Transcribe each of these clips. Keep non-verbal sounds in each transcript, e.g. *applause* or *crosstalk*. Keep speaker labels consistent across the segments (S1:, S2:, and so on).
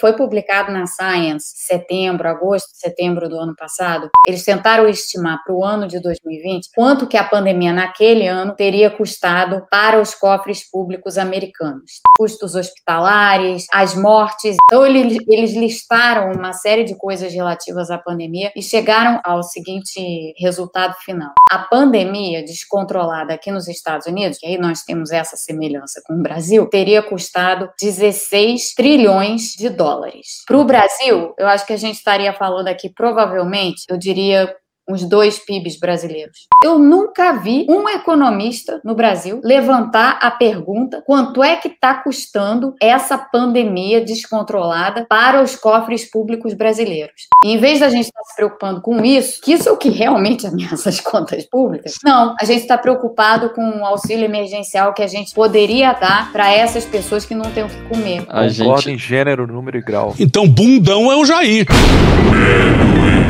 S1: Foi publicado na Science setembro, agosto, setembro do ano passado. Eles tentaram estimar para o ano de 2020 quanto que a pandemia naquele ano teria custado para os cofres públicos americanos. Custos hospitalares, as mortes. Então, eles, eles listaram uma série de coisas relativas à pandemia e chegaram ao seguinte resultado final. A pandemia descontrolada aqui nos Estados Unidos, que aí nós temos essa semelhança com o Brasil, teria custado 16 trilhões de dólares. Para o Brasil, eu acho que a gente estaria falando aqui provavelmente, eu diria uns dois PIBs brasileiros. Eu nunca vi um economista no Brasil levantar a pergunta quanto é que está custando essa pandemia descontrolada para os cofres públicos brasileiros. E em vez da gente estar tá se preocupando com isso, que isso é o que realmente *laughs* ameaça as contas públicas, não, a gente está preocupado com o auxílio emergencial que a gente poderia dar para essas pessoas que não têm o que comer.
S2: A gente... em gênero, número e grau.
S3: Então, bundão é o Jair. Medo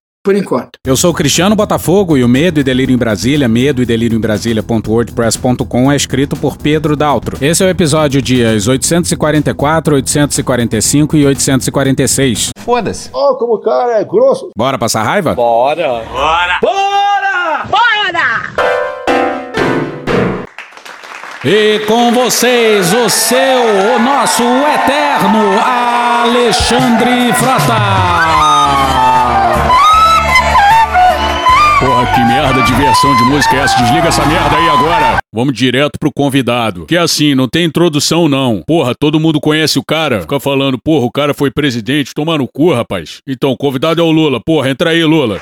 S4: Por enquanto.
S3: Eu sou Cristiano Botafogo e o Medo e Delírio em Brasília, medo e delírio em Brasília.wordpress.com é escrito por Pedro Daltro. Esse é o episódio dias 844, 845 e 846.
S4: Foda-se. Oh, como o cara é grosso.
S3: Bora passar raiva?
S4: Bora. Bora. Bora! Bora!
S3: E com vocês, o seu, o nosso, eterno Alexandre Frota. Merda de versão de música é essa? Desliga essa merda aí agora. Vamos direto pro convidado. Que é assim, não tem introdução não. Porra, todo mundo conhece o cara. Fica falando, porra, o cara foi presidente. Toma no cu, rapaz. Então, convidado é o Lula. Porra, entra aí, Lula.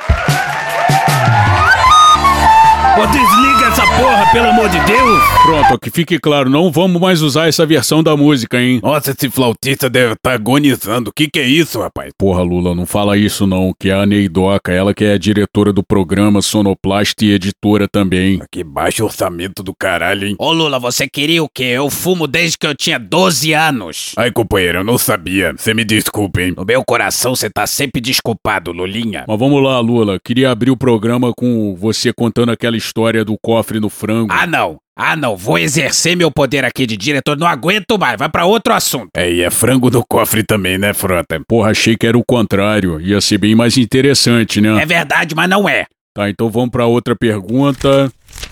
S4: Desliga porra, pelo amor de Deus!
S3: Pronto, que fique claro, não vamos mais usar essa versão da música, hein?
S4: Nossa, esse flautista deve estar tá agonizando. O que, que é isso, rapaz?
S3: Porra, Lula, não fala isso não, que é a Neidoca, ela que é a diretora do programa Sonoplast e editora também.
S4: Que baixo orçamento do caralho, hein? Ô Lula, você queria o quê? Eu fumo desde que eu tinha 12 anos. Ai, companheiro, eu não sabia. Você me desculpe, hein? No meu coração você tá sempre desculpado, Lulinha.
S3: Mas vamos lá, Lula. Queria abrir o programa com você contando aquela história história do cofre no frango.
S4: Ah, não. Ah, não, vou exercer meu poder aqui de diretor, não aguento mais, vai para outro assunto.
S3: É, e é frango no cofre também, né, Frota? Porra, achei que era o contrário, ia ser bem mais interessante, né?
S4: É verdade, mas não é.
S3: Tá, então vamos para outra pergunta.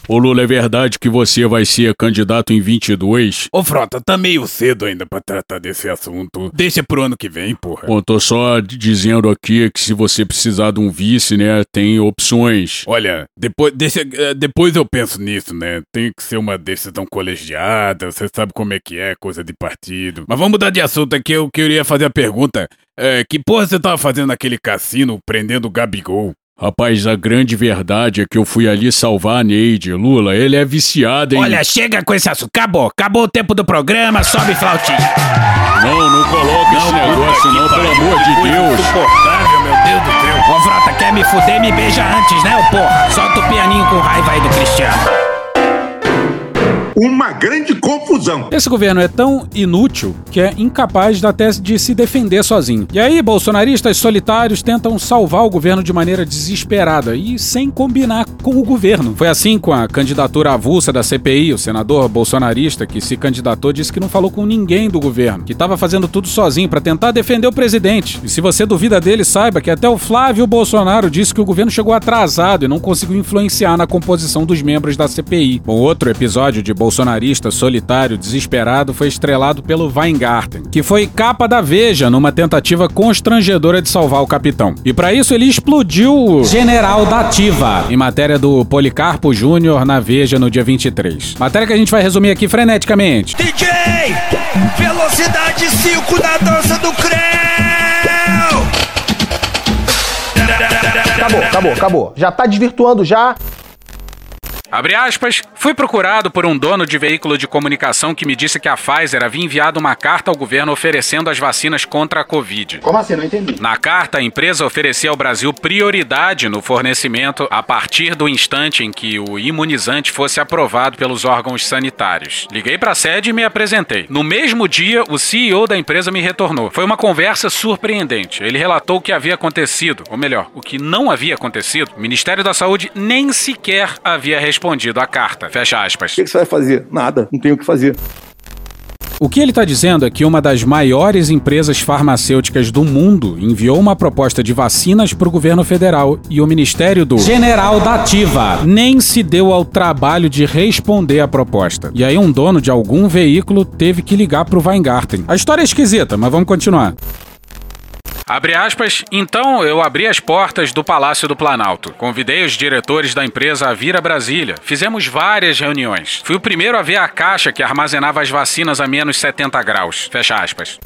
S3: Ô Lula, é verdade que você vai ser candidato em 22?
S4: Ô Frota, tá meio cedo ainda pra tratar desse assunto. Deixa pro ano que vem, porra.
S3: Bom, tô só dizendo aqui que se você precisar de um vice, né, tem opções.
S4: Olha, depois, deixa, eh, depois eu penso nisso, né? Tem que ser uma decisão colegiada, você sabe como é que é, coisa de partido. Mas vamos mudar de assunto aqui, eu queria fazer a pergunta. É, que porra você tava fazendo naquele cassino prendendo o Gabigol?
S3: Rapaz, a grande verdade é que eu fui ali salvar a Neide. Lula, ele é viciado em.
S4: Olha, chega com esse assunto. Acabou. Acabou o tempo do programa, sobe flautinha.
S3: Não, não coloca não, esse negócio, não, pelo amor de Deus.
S4: Insuportável, meu Deus do céu. Ô, Frota, quer me fuder, me beija antes, né, ô porra? Solta o pianinho com raiva aí do Cristiano
S5: uma grande confusão.
S3: Esse governo é tão inútil que é incapaz até de se defender sozinho. E aí, bolsonaristas solitários tentam salvar o governo de maneira desesperada e sem combinar com o governo. Foi assim com a candidatura avulsa da CPI, o senador bolsonarista que se candidatou disse que não falou com ninguém do governo, que estava fazendo tudo sozinho para tentar defender o presidente. E se você duvida dele, saiba que até o Flávio Bolsonaro disse que o governo chegou atrasado e não conseguiu influenciar na composição dos membros da CPI. Um outro episódio de Bolsonaro bolsonarista solitário desesperado foi estrelado pelo Weingarten, que foi capa da Veja numa tentativa constrangedora de salvar o capitão. E para isso ele explodiu o General da Ativa, em matéria do Policarpo Júnior na Veja no dia 23. Matéria que a gente vai resumir aqui freneticamente.
S4: DJ! Velocidade 5 na dança do Creu!
S6: Acabou, acabou, acabou. Já tá desvirtuando já.
S3: Abre aspas. Fui procurado por um dono de veículo de comunicação que me disse que a Pfizer havia enviado uma carta ao governo oferecendo as vacinas contra a Covid.
S7: Como assim? Não entendi.
S3: Na carta, a empresa oferecia ao Brasil prioridade no fornecimento a partir do instante em que o imunizante fosse aprovado pelos órgãos sanitários. Liguei para a sede e me apresentei. No mesmo dia, o CEO da empresa me retornou. Foi uma conversa surpreendente. Ele relatou o que havia acontecido, ou melhor, o que não havia acontecido. O Ministério da Saúde nem sequer havia respondido à carta. Fecha aspas.
S6: O que você vai fazer? Nada. Não tem o que fazer.
S3: O que ele está dizendo é que uma das maiores empresas farmacêuticas do mundo enviou uma proposta de vacinas para o governo federal e o Ministério do General da Ativa nem se deu ao trabalho de responder à proposta. E aí um dono de algum veículo teve que ligar para o Weingarten. A história é esquisita, mas vamos continuar. Abre aspas, então eu abri as portas do Palácio do Planalto. Convidei os diretores da empresa a vir a Brasília. Fizemos várias reuniões. Fui o primeiro a ver a caixa que armazenava as vacinas a menos 70 graus. Fecha aspas.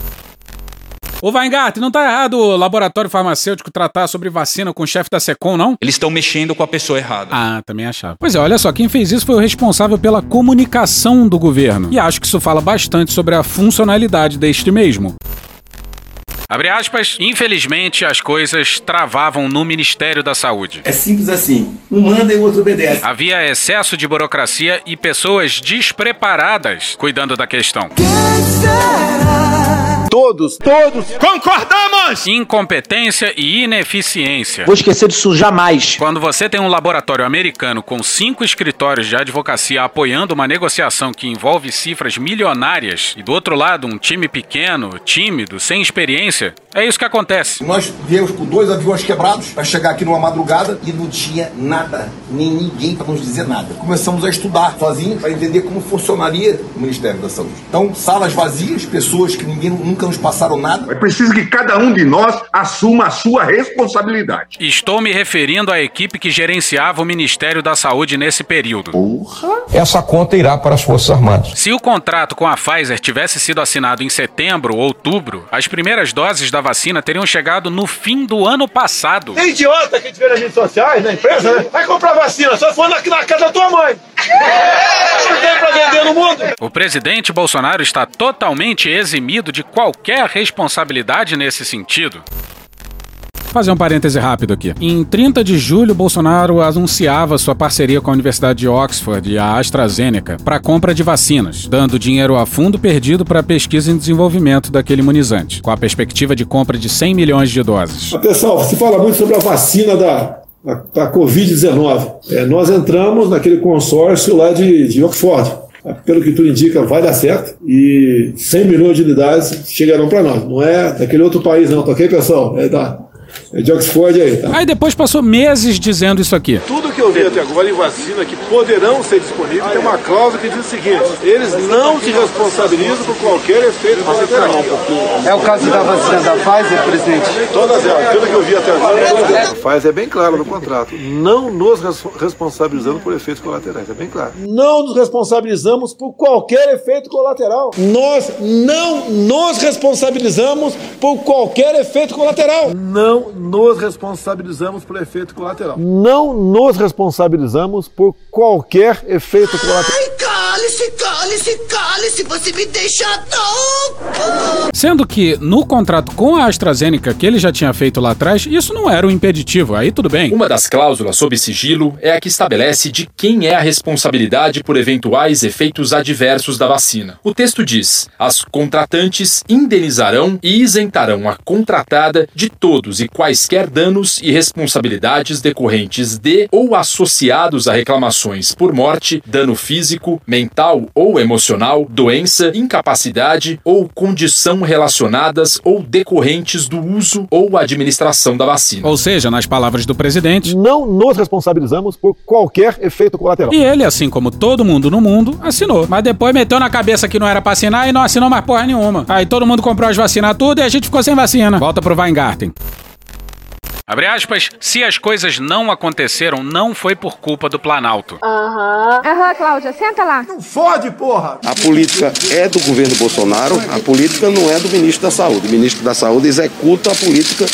S3: Ô Weingarten, não tá errado o laboratório farmacêutico tratar sobre vacina com o chefe da SECOM, não?
S8: Eles estão mexendo com a pessoa errada.
S3: Ah, também achava. Pois é, olha só, quem fez isso foi o responsável pela comunicação do governo. E acho que isso fala bastante sobre a funcionalidade deste mesmo. Abre aspas, infelizmente as coisas travavam no Ministério da Saúde.
S9: É simples assim. Um manda e o outro obedece.
S3: Havia excesso de burocracia e pessoas despreparadas cuidando da questão.
S6: Todos, todos.
S3: Concordamos! Incompetência e ineficiência.
S7: Vou esquecer disso jamais.
S3: Quando você tem um laboratório americano com cinco escritórios de advocacia apoiando uma negociação que envolve cifras milionárias e do outro lado um time pequeno, tímido, sem experiência, é isso que acontece.
S9: Nós viemos com dois aviões quebrados para chegar aqui numa madrugada e não tinha nada, nem ninguém para nos dizer nada. Começamos a estudar sozinhos para entender como funcionaria o Ministério da Saúde. Então, salas vazias, pessoas que ninguém nunca nos passaram nada.
S10: É preciso que cada um de nós assuma a sua responsabilidade.
S3: Estou me referindo à equipe que gerenciava o Ministério da Saúde nesse período.
S10: Porra. Essa conta irá para as Forças Armadas.
S3: Se o contrato com a Pfizer tivesse sido assinado em setembro ou outubro, as primeiras doses da vacina teriam chegado no fim do ano passado.
S11: Tem idiota que tiver nas redes sociais, na empresa, né? Vai comprar vacina, só for na, na casa da tua mãe. *laughs* Não tem pra vender no mundo.
S3: O presidente Bolsonaro está totalmente eximido de qualquer responsabilidade nesse sentido. Fazer um parêntese rápido aqui. Em 30 de julho, Bolsonaro anunciava sua parceria com a Universidade de Oxford e a AstraZeneca para compra de vacinas, dando dinheiro a fundo perdido para pesquisa e desenvolvimento daquele imunizante, com a perspectiva de compra de 100 milhões de doses.
S11: Pessoal, se fala muito sobre a vacina da, da Covid-19. É, nós entramos naquele consórcio lá de, de Oxford. Pelo que tudo indica, vai dar certo e 100 milhões de unidades chegarão para nós. Não é daquele outro país, não, tá ok, pessoal? É da é de Oxford aí, tá?
S3: Aí depois passou meses dizendo isso aqui.
S11: Tudo que eu vi até agora em vacina que poderão ser disponíveis tem uma cláusula que diz o seguinte: eles não se responsabilizam por qualquer efeito colateral.
S7: É o caso da vacina da Pfizer, presidente?
S11: Todas elas, tudo que eu vi até agora. A Pfizer é bem claro no contrato: não nos responsabilizamos por efeitos colaterais. É bem claro. Não nos responsabilizamos por qualquer efeito colateral. Nós não nos responsabilizamos por qualquer efeito colateral. Não nos responsabilizamos por efeito colateral. Não nos responsabilizamos por qualquer efeito colateral.
S12: Cale-se, cale-se, cale-se, você me deixa louco!
S3: Sendo que no contrato com a AstraZeneca que ele já tinha feito lá atrás, isso não era um impeditivo, aí tudo bem.
S13: Uma das cláusulas sob sigilo é a que estabelece de quem é a responsabilidade por eventuais efeitos adversos da vacina. O texto diz: as contratantes indenizarão e isentarão a contratada de todos e quaisquer danos e responsabilidades decorrentes de ou associados a reclamações por morte, dano físico, mental ou emocional, doença, incapacidade ou condição relacionadas ou decorrentes do uso ou administração da vacina.
S3: Ou seja, nas palavras do presidente,
S11: não nos responsabilizamos por qualquer efeito colateral.
S3: E ele, assim como todo mundo no mundo, assinou. Mas depois meteu na cabeça que não era pra assinar e não assinou mais porra nenhuma. Aí todo mundo comprou as vacinas tudo e a gente ficou sem vacina. Volta pro Weingarten. Abre aspas, se as coisas não aconteceram, não foi por culpa do Planalto.
S14: Aham. Uhum. Aham, Cláudia, senta lá.
S11: Não fode, porra!
S6: A política é do governo Bolsonaro, a política não é do ministro da Saúde. O ministro da Saúde executa a política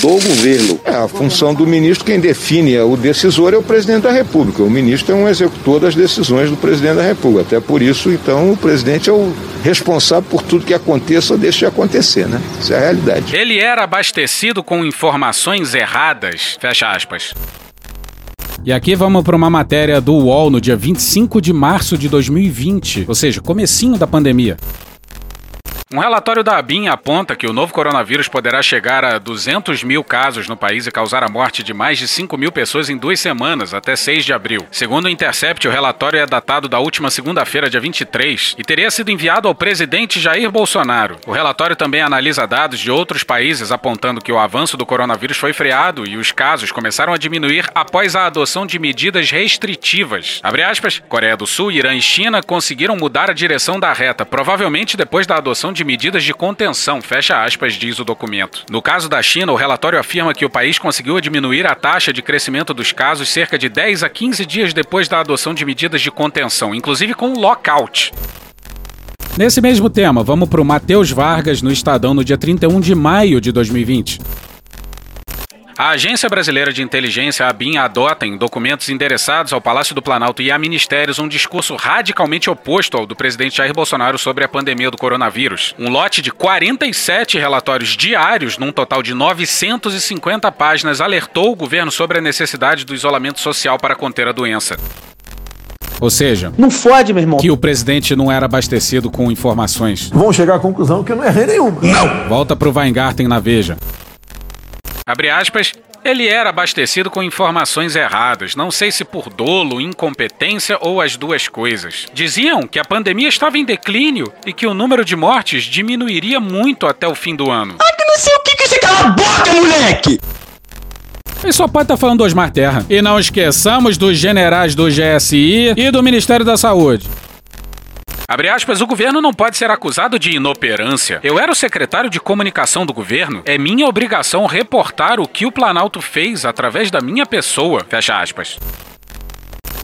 S15: do governo.
S6: É, a função do ministro, quem define o decisor é o presidente da República. O ministro é um executor das decisões do presidente da República. Até por isso, então, o presidente é o responsável por tudo que aconteça ou deixe de acontecer, né? Isso é a realidade.
S3: Ele era abastecido com informações erradas. Fecha aspas. E aqui vamos para uma matéria do UOL no dia 25 de março de 2020, ou seja, comecinho da pandemia. Um relatório da ABIN aponta que o novo coronavírus poderá chegar a 200 mil casos no país e causar a morte de mais de 5 mil pessoas em duas semanas, até 6 de abril. Segundo o Intercept, o relatório é datado da última segunda-feira, dia 23, e teria sido enviado ao presidente Jair Bolsonaro. O relatório também analisa dados de outros países apontando que o avanço do coronavírus foi freado e os casos começaram a diminuir após a adoção de medidas restritivas. Abre aspas, Coreia do Sul, Irã e China conseguiram mudar a direção da reta, provavelmente depois da adoção de de medidas de contenção, fecha aspas, diz o documento. No caso da China, o relatório afirma que o país conseguiu diminuir a taxa de crescimento dos casos cerca de 10 a 15 dias depois da adoção de medidas de contenção, inclusive com lockout. Nesse mesmo tema, vamos para o Matheus Vargas no Estadão no dia 31 de maio de 2020. A Agência Brasileira de Inteligência, a ABIN, adota em documentos endereçados ao Palácio do Planalto e a ministérios um discurso radicalmente oposto ao do presidente Jair Bolsonaro sobre a pandemia do coronavírus. Um lote de 47 relatórios diários, num total de 950 páginas, alertou o governo sobre a necessidade do isolamento social para conter a doença. Ou seja,
S5: não fode, meu irmão.
S3: Que o presidente não era abastecido com informações.
S11: Vão chegar à conclusão que eu não errei nenhuma.
S3: Não! Volta pro Weingarten na Veja. Abre aspas. Ele era abastecido com informações erradas, não sei se por dolo, incompetência ou as duas coisas. Diziam que a pandemia estava em declínio e que o número de mortes diminuiria muito até o fim do ano.
S5: Ah, que não sei o que que você cala a boca, moleque!
S3: Ele só pode estar tá falando do Osmar Terra. E não esqueçamos dos generais do GSI e do Ministério da Saúde. Abre aspas, o governo não pode ser acusado de inoperância. Eu era o secretário de comunicação do governo. É minha obrigação reportar o que o Planalto fez através da minha pessoa. Fecha aspas.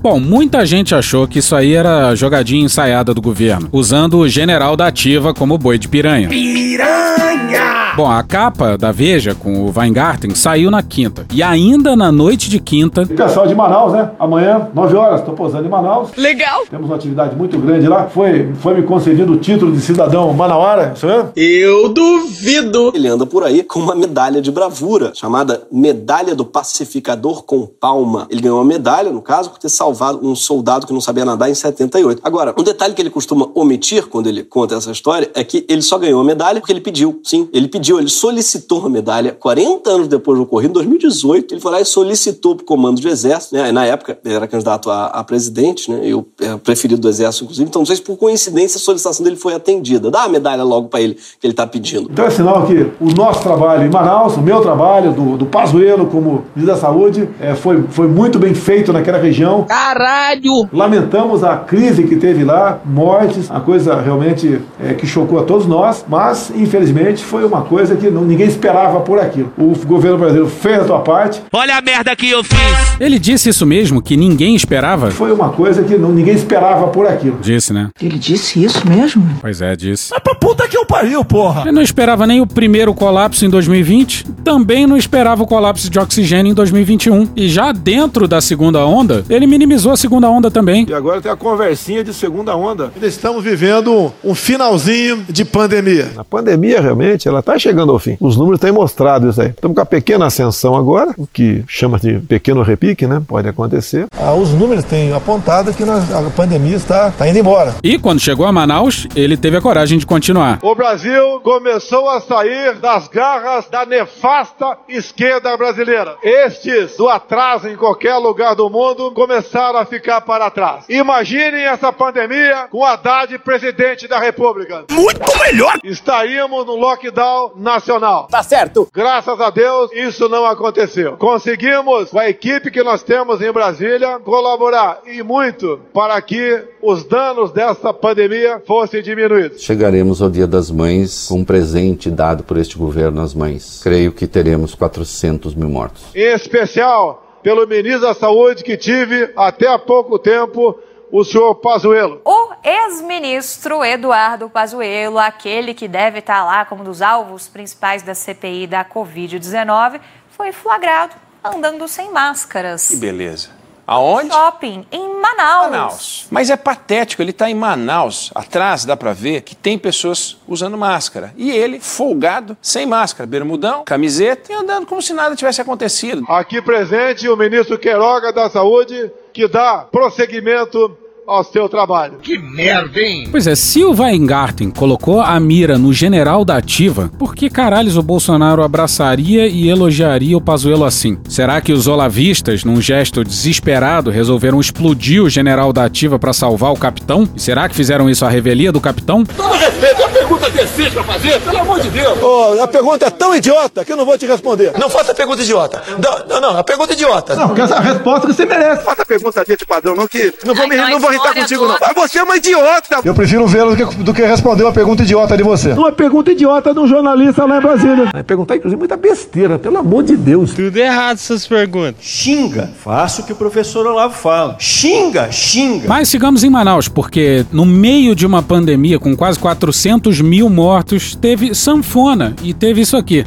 S3: Bom, muita gente achou que isso aí era jogadinha ensaiada do governo, usando o general da ativa como boi de piranha. Piranha! Bom, a capa da Veja com o Weingarten saiu na quinta. E ainda na noite de quinta.
S11: O pessoal de Manaus, né? Amanhã, 9 horas, estou posando em Manaus.
S16: Legal!
S11: Temos uma atividade muito grande lá. Foi, foi me concedido o título de cidadão manauara, isso mesmo?
S5: Eu duvido! Ele anda por aí com uma medalha de bravura, chamada Medalha do Pacificador com Palma. Ele ganhou uma medalha, no caso, por ter salvado um soldado que não sabia nadar em 78. Agora, um detalhe que ele costuma omitir quando ele conta essa história é que ele só ganhou a medalha porque ele pediu. Sim, ele pediu pediu, ele solicitou uma medalha 40 anos depois do ocorrido, em 2018. Ele foi lá e solicitou para o comando do Exército, né? Na época, ele era candidato a, a presidente, né? Eu é, preferido do Exército, inclusive. Então, não sei se por coincidência a solicitação dele foi atendida. Dá a medalha logo para ele que ele está pedindo.
S11: Então é sinal que o nosso trabalho em Manaus, o meu trabalho, do, do Pazuello como ministro da Saúde, é, foi, foi muito bem feito naquela região.
S5: Caralho!
S11: Lamentamos a crise que teve lá, mortes, a coisa realmente é, que chocou a todos nós, mas infelizmente foi uma coisa coisa que não, ninguém esperava por aquilo. O governo brasileiro fez a sua parte.
S5: Olha a merda que eu fiz!
S3: Ele disse isso mesmo, que ninguém esperava?
S11: Foi uma coisa que não, ninguém esperava por aquilo.
S3: Disse, né?
S16: Ele disse isso mesmo?
S3: Pois é, disse.
S11: Mas pra puta que eu pariu, porra!
S3: Ele não esperava nem o primeiro colapso em 2020, também não esperava o colapso de oxigênio em 2021. E já dentro da segunda onda, ele minimizou a segunda onda também.
S11: E agora tem a conversinha de segunda onda. Ainda estamos vivendo um finalzinho de pandemia. A pandemia, realmente, ela tá chegando ao fim. Os números têm mostrado isso aí. Estamos com a pequena ascensão agora, o que chama de pequeno repique, né? Pode acontecer. Ah, os números têm apontado que a pandemia está, está indo embora.
S3: E quando chegou a Manaus, ele teve a coragem de continuar.
S11: O Brasil começou a sair das garras da nefasta esquerda brasileira. Estes do atraso em qualquer lugar do mundo começaram a ficar para trás. Imaginem essa pandemia com Haddad presidente da República.
S5: Muito melhor!
S11: Estaríamos no lockdown nacional.
S5: Tá certo.
S11: Graças a Deus, isso não aconteceu. Conseguimos, com a equipe que nós temos em Brasília, colaborar e muito para que os danos dessa pandemia fossem diminuídos.
S17: Chegaremos ao Dia das Mães com um presente dado por este governo às mães. Creio que teremos 400 mil mortos.
S11: Em especial pelo ministro da Saúde que tive até há pouco tempo o senhor Pazuello.
S16: O
S18: ex-ministro Eduardo Pazuello, aquele que deve estar lá como um dos alvos principais da CPI da Covid-19, foi flagrado andando sem máscaras.
S19: Que beleza. Aonde?
S18: Shopping, em Manaus.
S19: Manaus. Mas é patético, ele está em Manaus. Atrás dá para ver que tem pessoas usando máscara. E ele, folgado, sem máscara, bermudão, camiseta e andando como se nada tivesse acontecido.
S11: Aqui presente o ministro Queiroga da Saúde, que dá prosseguimento ao seu trabalho.
S20: Que merda, hein?
S3: Pois é, se o Weingarten colocou a mira no general da ativa, por que caralhos o Bolsonaro abraçaria e elogiaria o Pazuello assim? Será que os olavistas, num gesto desesperado, resolveram explodir o general da ativa para salvar o capitão? E será que fizeram isso à revelia do capitão?
S20: Todo respeito, a pergunta decente pra fazer, pelo amor de Deus.
S11: Oh, a pergunta é tão idiota que eu não vou te responder.
S20: Não faça pergunta idiota. Não, não, não, a pergunta idiota.
S11: Não, porque essa resposta que você merece. Faça pergunta de padrão, não que não vou, me, não vou irritar contigo, não. Mas você é uma idiota. Eu prefiro vê-lo do que, do que responder uma pergunta idiota de você. Uma pergunta idiota de um jornalista lá em Brasília. Vai perguntar, inclusive, muita besteira, pelo amor de Deus.
S21: Tudo errado essas perguntas.
S11: Xinga. Faça o que o professor Olavo fala. Xinga, xinga.
S3: Mas sigamos em Manaus, porque no meio de uma pandemia com quase 400 mil mortos, teve sanfona e teve isso aqui.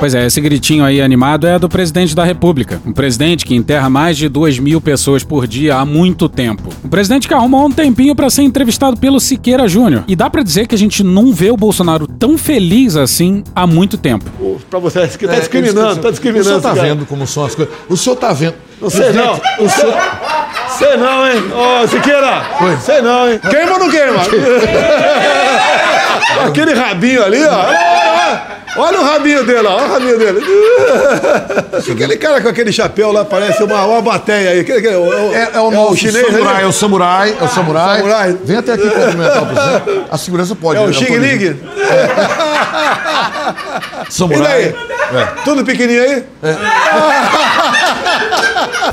S3: Pois é, esse gritinho aí animado é do presidente da República. Um presidente que enterra mais de 2 mil pessoas por dia há muito tempo. Um presidente que arrumou um tempinho para ser entrevistado pelo Siqueira Júnior. E dá para dizer que a gente não vê o Bolsonaro tão feliz assim há muito tempo.
S11: Pra você, que tá discriminando, tá discriminando.
S22: O senhor tá
S11: cara.
S22: vendo como são as coisas. O senhor tá vendo.
S11: Não sei não. O senhor... Sei não, hein? Ô, Siqueira. Sei não, hein? Queima ou não queima? *laughs* Aquele rabinho ali, ó. Olha o rabinho dele, ó. Olha o rabinho dele. *laughs* Aquele cara com aquele chapéu lá parece uma, uma bateia aí. Aquele, aquele, o,
S22: É, é o nosso
S11: chinês
S22: samurai,
S11: aí?
S22: é o samurai, é o samurai.
S11: samurai.
S22: Vem até aqui cumprimentar o presidente. A segurança pode.
S11: É o
S22: né?
S11: Xing Ling? *laughs*
S22: Samurai.
S11: E daí? Tudo pequenininho aí? *laughs*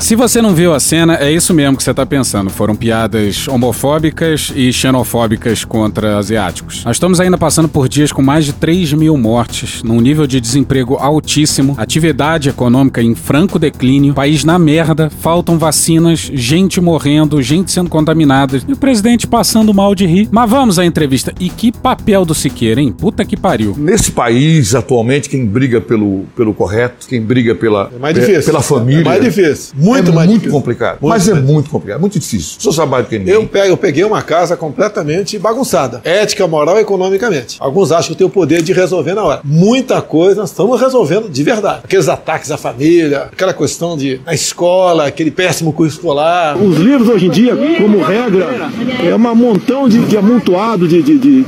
S3: Se você não viu a cena, é isso mesmo que você tá pensando. Foram piadas homofóbicas e xenofóbicas contra asiáticos. Nós estamos ainda passando por dias com mais de 3 mil mortes, num nível de desemprego altíssimo, atividade econômica em franco declínio, país na merda, faltam vacinas, gente morrendo, gente sendo contaminada e o presidente passando mal de rir. Mas vamos à entrevista. E que papel do Siqueira, hein? Puta que pariu.
S22: Nesse país, atualmente, quem briga pelo, pelo correto, quem briga pela,
S11: mais difícil.
S22: pela família.
S11: É mais difícil. Muito
S22: é
S11: mais
S22: muito
S11: difícil.
S22: complicado.
S11: Muito
S22: mas é
S11: mais
S22: muito complicado, muito difícil. O senhor sabe mais do que ninguém.
S11: Eu, pego, eu peguei uma casa completamente bagunçada. Ética, moral e economicamente. Alguns acham que eu tenho o poder de resolver na hora. Muita coisa nós estamos resolvendo de verdade. Aqueles ataques à família, aquela questão de na escola, aquele péssimo curso escolar. Os livros hoje em dia, como regra, é um montão de, de amontoado de, de, de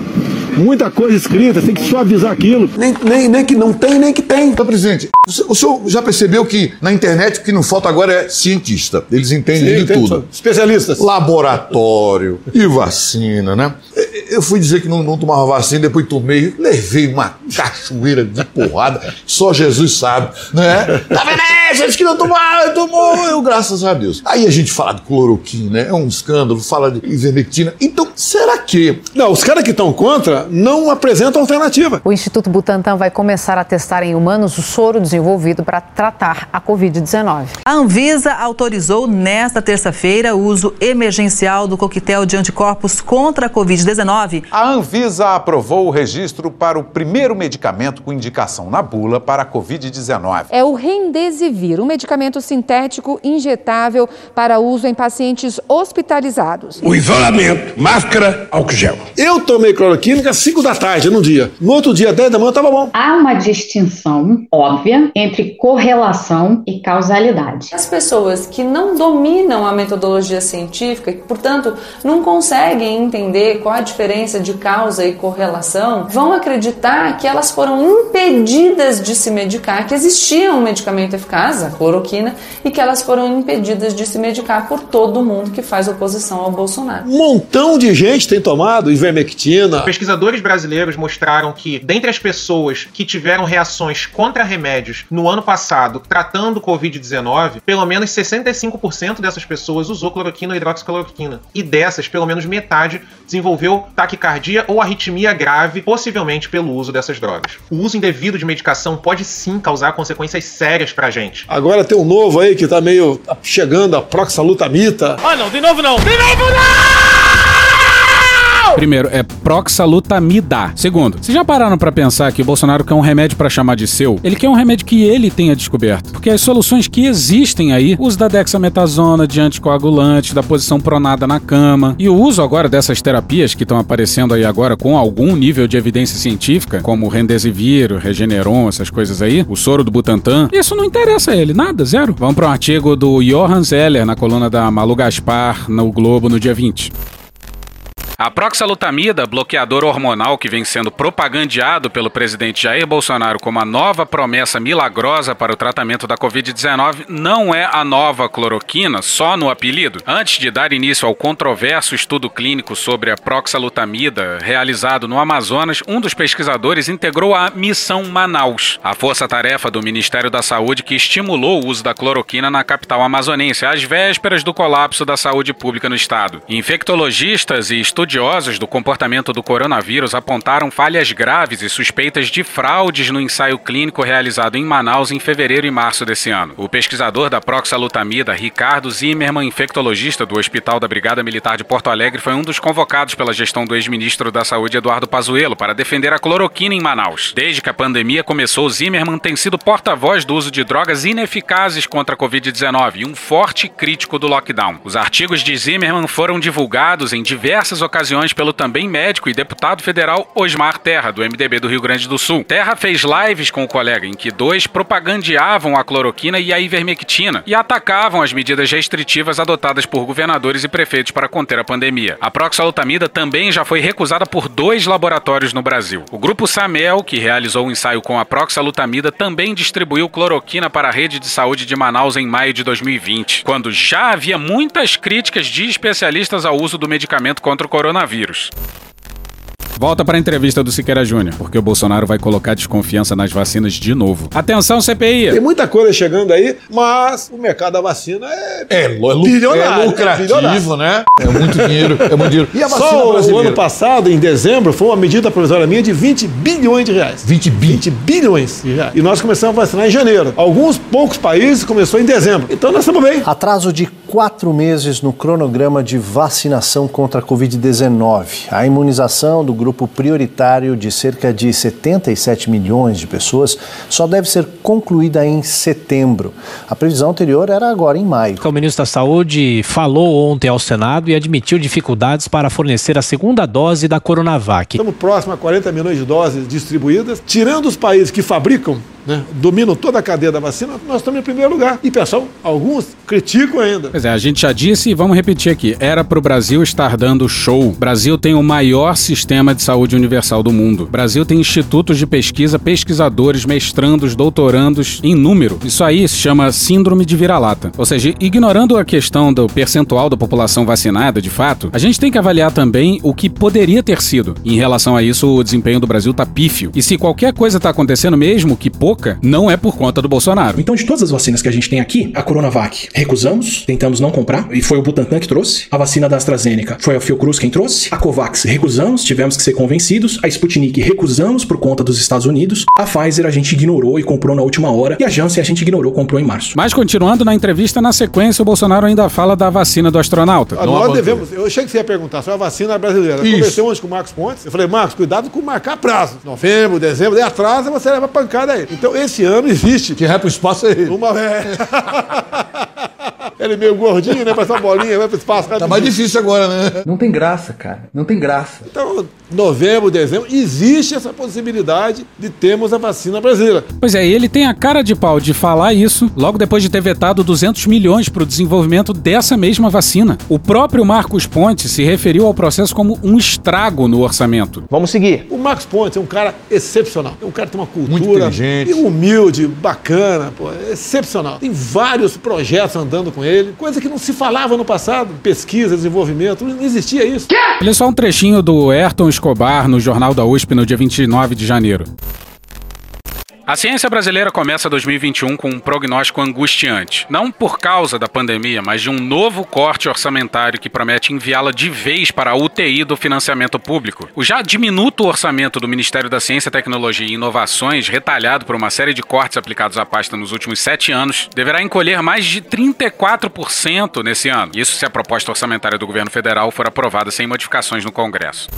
S11: muita coisa escrita, tem que suavizar aquilo.
S22: Nem, nem, nem que não tem, nem que tem. Então, presidente, o senhor, já percebeu que na internet o que não falta agora é cientista. Eles entendem
S11: Sim,
S22: de tudo.
S11: Especialistas.
S22: Laboratório e vacina, né? Eu fui dizer que não, não tomava vacina, depois tomei, levei uma cachoeira de porrada, só Jesus sabe, né? Tá *laughs* vendo aí, gente que não tomou, tomou, eu, graças a Deus. Aí a gente fala de cloroquina, né? É um escândalo, fala de ivermectina. Então, será que.
S11: Não, os caras que estão contra não apresentam alternativa.
S7: O Instituto Butantan vai começar a testar em humanos o soro desenvolvido para tratar a Covid-19.
S17: A Anvisa autorizou nesta terça-feira o uso emergencial do coquetel de anticorpos contra a Covid-19.
S23: A Anvisa aprovou o registro para o primeiro medicamento com indicação na bula para a Covid-19.
S14: É o Remdesivir, um medicamento sintético injetável para uso em pacientes hospitalizados.
S2: O isolamento, máscara, álcool gel.
S11: Eu tomei cloroquina às 5 da tarde num dia. No outro dia, 10 da manhã, tava bom.
S1: Há uma distinção óbvia entre correlação e causalidade.
S18: As pessoas que não dominam a metodologia científica, que, portanto, não conseguem entender qual a diferença de causa e correlação, vão acreditar que elas foram impedidas de se medicar, que existia um medicamento eficaz eficaz, a cloroquina, e que elas foram impedidas de se medicar por todo mundo que faz oposição ao Bolsonaro.
S11: Um montão de gente tem tomado ivermectina.
S24: Pesquisadores brasileiros mostraram que, dentre as pessoas que tiveram reações contra remédios no ano passado tratando o Covid-19, pelo menos 65% dessas pessoas usou cloroquina ou hidroxicloroquina. E dessas, pelo menos metade desenvolveu taquicardia ou arritmia grave, possivelmente pelo uso dessas drogas. O uso indevido de medicação pode sim causar consequências sérias pra gente.
S11: Agora tem um novo aí que tá meio chegando, a proxalutamida.
S25: Ah, não, de novo não! De novo não!
S3: Primeiro, é proxalutamida. Segundo, vocês já pararam pra pensar que o Bolsonaro quer um remédio pra chamar de seu? Ele quer um remédio que ele tenha descoberto. Porque as soluções que existem aí, uso da dexametasona, de anticoagulante, da posição pronada na cama, e o uso agora dessas terapias que estão aparecendo aí agora com algum nível de evidência científica, como o Remdesivir, o Regeneron, essas coisas aí, o soro do Butantan, isso não interessa a ele, nada, zero. Vamos para um artigo do Johan Zeller na coluna da Malu Gaspar no Globo no dia 20. A proxalutamida, bloqueador hormonal que vem sendo propagandeado pelo presidente Jair Bolsonaro como a nova promessa milagrosa para o tratamento da Covid-19, não é a nova cloroquina só no apelido. Antes de dar início ao controverso estudo clínico sobre a proxalutamida realizado no Amazonas, um dos pesquisadores integrou a Missão Manaus, a força-tarefa do Ministério da Saúde que estimulou o uso da cloroquina na capital amazonense, às vésperas do colapso da saúde pública no estado. Infectologistas e estudiosos estudiosos do comportamento do coronavírus apontaram falhas graves e suspeitas de fraudes no ensaio clínico realizado em Manaus em fevereiro e março desse ano. O pesquisador da proxalutamida, Ricardo Zimmermann, infectologista do Hospital da Brigada Militar de Porto Alegre, foi um dos convocados pela gestão do ex-ministro da Saúde Eduardo Pazuello para defender a cloroquina em Manaus. Desde que a pandemia começou, Zimmermann tem sido porta-voz do uso de drogas ineficazes contra a Covid-19 e um forte crítico do lockdown. Os artigos de Zimmermann foram divulgados em diversas ocasiões ocasiões pelo também médico e deputado federal Osmar Terra, do MDB do Rio Grande do Sul. Terra fez lives com o colega em que dois propagandeavam a cloroquina e a ivermectina e atacavam as medidas restritivas adotadas por governadores e prefeitos para conter a pandemia. A proxalutamida também já foi recusada por dois laboratórios no Brasil. O grupo Samel, que realizou um ensaio com a proxalutamida, também distribuiu cloroquina para a rede de saúde de Manaus em maio de 2020, quando já havia muitas críticas de especialistas ao uso do medicamento contra o coronavírus coronavírus. Volta para a entrevista do Siqueira Júnior, porque o Bolsonaro vai colocar desconfiança nas vacinas de novo. Atenção, CPI!
S11: Tem muita coisa chegando aí, mas o mercado da vacina é,
S22: é, bilionário,
S11: é
S22: lucrativo, né? É muito dinheiro, é muito dinheiro. *laughs*
S11: E a vacina Só brasileira? o ano passado, em dezembro, foi uma medida provisória minha de 20 bilhões de reais.
S22: 20 bi?
S11: 20 bilhões de reais. E nós começamos a vacinar em janeiro. Alguns poucos países começou em dezembro. Então nós estamos bem.
S26: Atraso de quatro meses no cronograma de vacinação contra a Covid-19. A imunização do grupo prioritário de cerca de 77 milhões de pessoas só deve ser concluída em setembro. A previsão anterior era agora em maio.
S27: O ministro da Saúde falou ontem ao Senado e admitiu dificuldades para fornecer a segunda dose da Coronavac.
S11: Estamos próximos a 40 milhões de doses distribuídas, tirando os países que fabricam né, dominam toda a cadeia da vacina, nós estamos em primeiro lugar. E, pessoal, alguns criticam ainda.
S3: Pois é, a gente já disse e vamos repetir aqui. Era para o Brasil estar dando show. O Brasil tem o maior sistema de saúde universal do mundo. O Brasil tem institutos de pesquisa, pesquisadores, mestrandos, doutorandos em número. Isso aí se chama síndrome de vira-lata. Ou seja, ignorando a questão do percentual da população vacinada, de fato, a gente tem que avaliar também o que poderia ter sido. Em relação a isso, o desempenho do Brasil tá pífio. E se qualquer coisa está acontecendo, mesmo que pouco não é por conta do Bolsonaro.
S28: Então, de todas as vacinas que a gente tem aqui, a Coronavac recusamos, tentamos não comprar, e foi o Butantan que trouxe. A vacina da AstraZeneca foi a Fiocruz quem trouxe. A Covax recusamos, tivemos que ser convencidos. A Sputnik recusamos por conta dos Estados Unidos. A Pfizer a gente ignorou e comprou na última hora. E a Janssen a gente ignorou, comprou em março.
S3: Mas continuando na entrevista, na sequência, o Bolsonaro ainda fala da vacina do astronauta.
S11: Ah, nós devemos. Eu achei que você ia perguntar sobre a vacina brasileira. Eu conversei ontem com o Marcos Pontes. Eu falei, Marcos, cuidado com marcar prazo. Novembro, dezembro, daí atrasa, você leva pancada aí. Então, esse ano existe.
S22: Que vai pro espaço é ele.
S11: Uma. É. *laughs* Ele é meio gordinho, né? Parece uma bolinha, vai pro espaço.
S22: Tá mais difícil agora, né?
S29: Não tem graça, cara. Não tem graça.
S11: Então, novembro, dezembro, existe essa possibilidade de termos a vacina brasileira.
S3: Pois é, e ele tem a cara de pau de falar isso logo depois de ter vetado 200 milhões para o desenvolvimento dessa mesma vacina. O próprio Marcos Pontes se referiu ao processo como um estrago no orçamento.
S11: Vamos seguir. O Marcos Pontes é um cara excepcional. É um cara que tem uma cultura
S22: Muito inteligente.
S11: e humilde, bacana, pô, é excepcional. Tem vários projetos andando com ele, coisa que não se falava no passado, pesquisa, desenvolvimento, não existia isso.
S3: Olha só um trechinho do Ayrton Escobar no Jornal da USP no dia 29 de janeiro. A ciência brasileira começa 2021 com um prognóstico angustiante. Não por causa da pandemia, mas de um novo corte orçamentário que promete enviá-la de vez para a UTI do financiamento público. O já diminuto orçamento do Ministério da Ciência, Tecnologia e Inovações, retalhado por uma série de cortes aplicados à pasta nos últimos sete anos, deverá encolher mais de 34% nesse ano. Isso se a proposta orçamentária do governo federal for aprovada sem modificações no Congresso.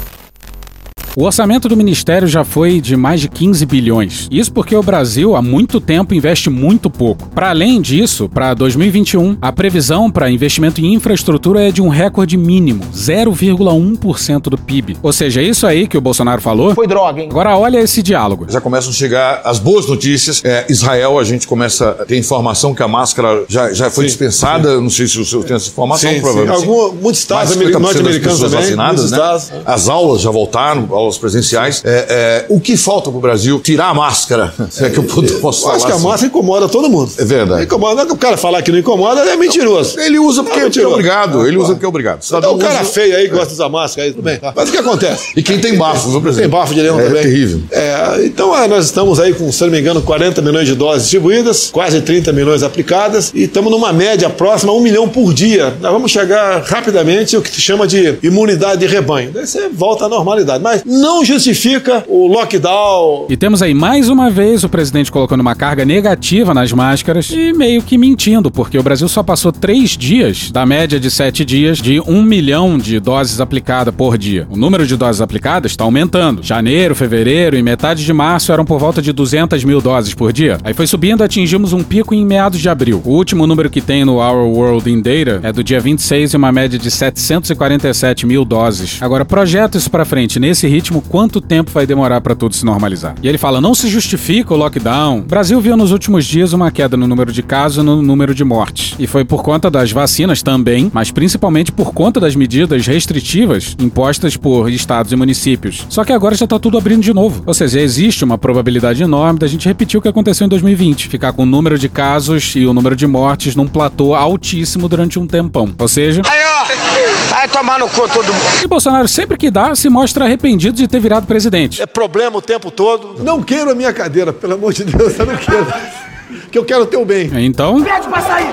S3: O orçamento do ministério já foi de mais de 15 bilhões. Isso porque o Brasil há muito tempo investe muito pouco. Para além disso, para 2021, a previsão para investimento em infraestrutura é de um recorde mínimo, 0,1% do PIB. Ou seja, isso aí que o Bolsonaro falou.
S11: Foi droga, hein?
S3: Agora olha esse diálogo.
S22: Já começam a chegar as boas notícias. É, Israel, a gente começa a ter informação que a máscara já, já foi
S11: Sim,
S22: dispensada. Não sei se o senhor tem essa informação,
S11: Sim, sim.
S22: provavelmente.
S11: Algum- muitos estados
S22: Mais de 50% das
S11: norte-americanos também,
S22: vacinadas, né?
S11: estados.
S22: As aulas já voltaram, aulas presenciais. É, é, o que falta para o Brasil? Tirar a máscara. Se é que eu posso
S11: Eu
S22: falar
S11: acho que a
S22: assim.
S11: máscara incomoda todo mundo.
S22: É verdade.
S11: Incomoda. É o cara falar que não incomoda é mentiroso.
S22: Ele usa porque
S11: É
S22: é obrigado. Ele usa porque é obrigado.
S11: Então o cara
S22: usa-
S11: feio aí que gosta de usar máscara aí, tudo bem. Mas o que acontece?
S22: E quem tem bafo, viu, presidente?
S11: Tem bafo de leão
S22: É
S11: também.
S22: terrível.
S11: É, então ah, nós estamos aí com, se não me engano, 40 milhões de doses distribuídas, quase 30 milhões aplicadas, e estamos numa média próxima a um milhão por dia. Nós vamos chegar rapidamente o que se chama de imunidade de rebanho. Daí você volta à normalidade. Mas não justifica o lockdown.
S3: E temos aí mais uma vez o presidente colocando uma carga negativa nas máscaras e meio que mentindo, porque o Brasil só passou três dias da média de sete dias de um milhão de doses aplicadas por dia. O número de doses aplicadas está aumentando. Janeiro, fevereiro e metade de março eram por volta de 200 mil doses por dia. Aí foi subindo, atingimos um pico em meados de abril. O último número que tem no Our World in Data é do dia 26 e uma média de 747 mil doses. Agora, projeta isso pra frente. Nesse ritmo, quanto tempo vai demorar pra tudo se normalizar? E ele fala: não se justifica o lockdown. O Brasil viu nos últimos dias uma queda no número de casos e no número de mortes. E foi por conta das vacinas também, mas principalmente por conta das medidas restritivas impostas por estados e municípios. Só que agora já tá tudo abrindo de novo. Ou seja, existe uma probabilidade enorme da gente repetir o que aconteceu em 2020, ficar com o número de casos e o número de mortes num platô altíssimo durante um tempão. Ou seja.
S30: Vai tomar no cu todo mundo.
S3: e Bolsonaro sempre que dá se mostra arrependido de ter virado presidente.
S11: É problema o tempo todo. Não queiro a minha cadeira, pelo amor de Deus, eu não quero. *laughs* Que eu quero o teu bem.
S3: Então,
S30: Pede pra sair.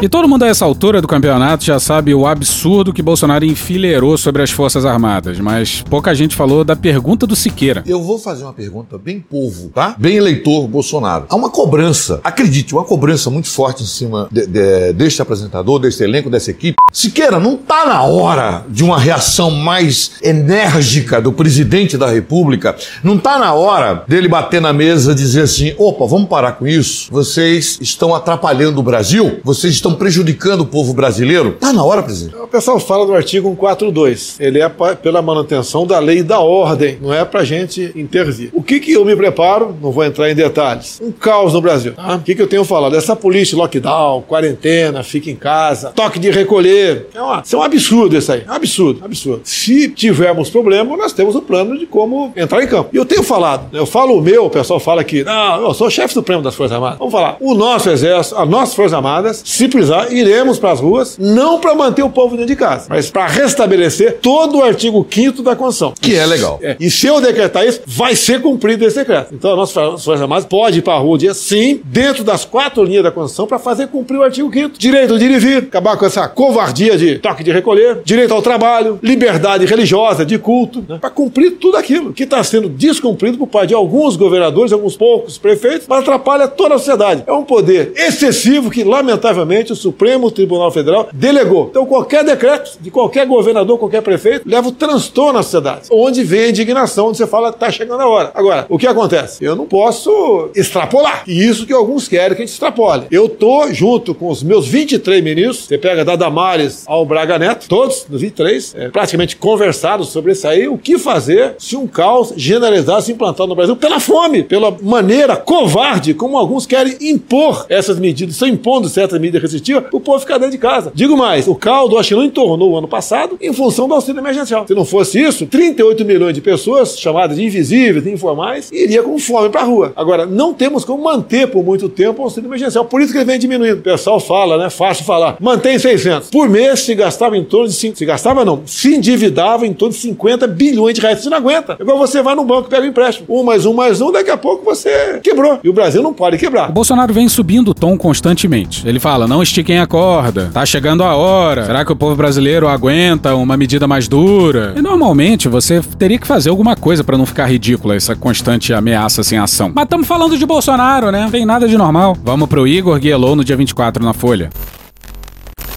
S3: E todo mundo a essa altura do campeonato já sabe o absurdo que Bolsonaro enfileirou sobre as Forças Armadas, mas pouca gente falou da pergunta do Siqueira.
S22: Eu vou fazer uma pergunta bem povo, tá? Bem eleitor Bolsonaro. Há uma cobrança, acredite, uma cobrança muito forte em cima de- de- deste apresentador, deste elenco, dessa equipe. Siqueira, não tá na hora de uma reação mais enérgica do presidente da República? Não tá na hora dele bater na mesa e dizer assim: opa, vamos parar com isso? Vocês estão atrapalhando o Brasil? Vocês estão prejudicando o povo brasileiro? Tá na hora, presidente.
S11: O pessoal fala do artigo 142. Ele é pela manutenção da lei e da ordem, não é pra gente intervir. O que que eu me preparo? Não vou entrar em detalhes. Um caos no Brasil. tá? O que que eu tenho falado? Essa polícia, lockdown, quarentena, fica em casa, toque de recolher. É uma- é um absurdo isso aí. É um absurdo, absurdo. Se tivermos problema, nós temos um plano de como entrar em campo. E eu tenho falado, né? eu falo o meu, o pessoal fala que, não, eu sou chefe supremo das Forças Armadas. Vamos falar, o nosso exército, as nossas Forças Armadas, se precisar, iremos para as ruas, não para manter o povo dentro de casa, mas para restabelecer todo o artigo 5 da Constituição.
S22: Que é legal.
S11: É, e se eu decretar isso, vai ser cumprido esse decreto. Então, a nossa Forças Armadas pode ir para a rua dia sim, dentro das quatro linhas da Constituição, para fazer cumprir o artigo 5 Direito de ir e vir, acabar com essa covardia de toque de recolher, direito ao trabalho, liberdade religiosa, de culto, né? para cumprir tudo aquilo que está sendo descumprido por parte de alguns governadores, alguns poucos prefeitos, mas atrapalha toda a sociedade. É um poder excessivo que, lamentavelmente, o Supremo Tribunal Federal delegou. Então, qualquer decreto de qualquer governador, qualquer prefeito, leva o transtorno à sociedade. Onde vem a indignação, onde você fala, tá chegando a hora. Agora, o que acontece? Eu não posso extrapolar. E isso que alguns querem que a gente extrapole. Eu tô junto com os meus 23 ministros, você pega da Damares ao Braga Neto, todos, nos 23, é, praticamente conversados sobre isso aí, o que fazer se um caos generalizado se implantar no Brasil pela fome, pela maneira covarde como alguns querem impor essas medidas, estão impondo certas medidas restritivas, o povo ficar dentro de casa. Digo mais, o caldo acho que não entornou o ano passado em função do auxílio emergencial. Se não fosse isso, 38 milhões de pessoas, chamadas de invisíveis, de informais, iria com fome para a rua. Agora, não temos como manter por muito tempo o auxílio emergencial. Por isso que ele vem diminuindo. O pessoal fala, né? Fácil falar. Mantém 600. Por mês se gastava em torno de. Se gastava, não. Se endividava em torno de 50 bilhões de reais. Você não aguenta. Igual você vai no banco e pega um empréstimo. Um mais um mais um, daqui a pouco você quebrou. E o Brasil não pode quebrar.
S3: O Bolsonaro vem subindo o tom constantemente. Ele fala: não estiquem a corda, tá chegando a hora. Será que o povo brasileiro aguenta uma medida mais dura? E normalmente você teria que fazer alguma coisa para não ficar ridícula essa constante ameaça sem ação. Mas estamos falando de Bolsonaro, né? Não tem nada de normal. Vamos pro Igor Guielou no dia 24 na Folha.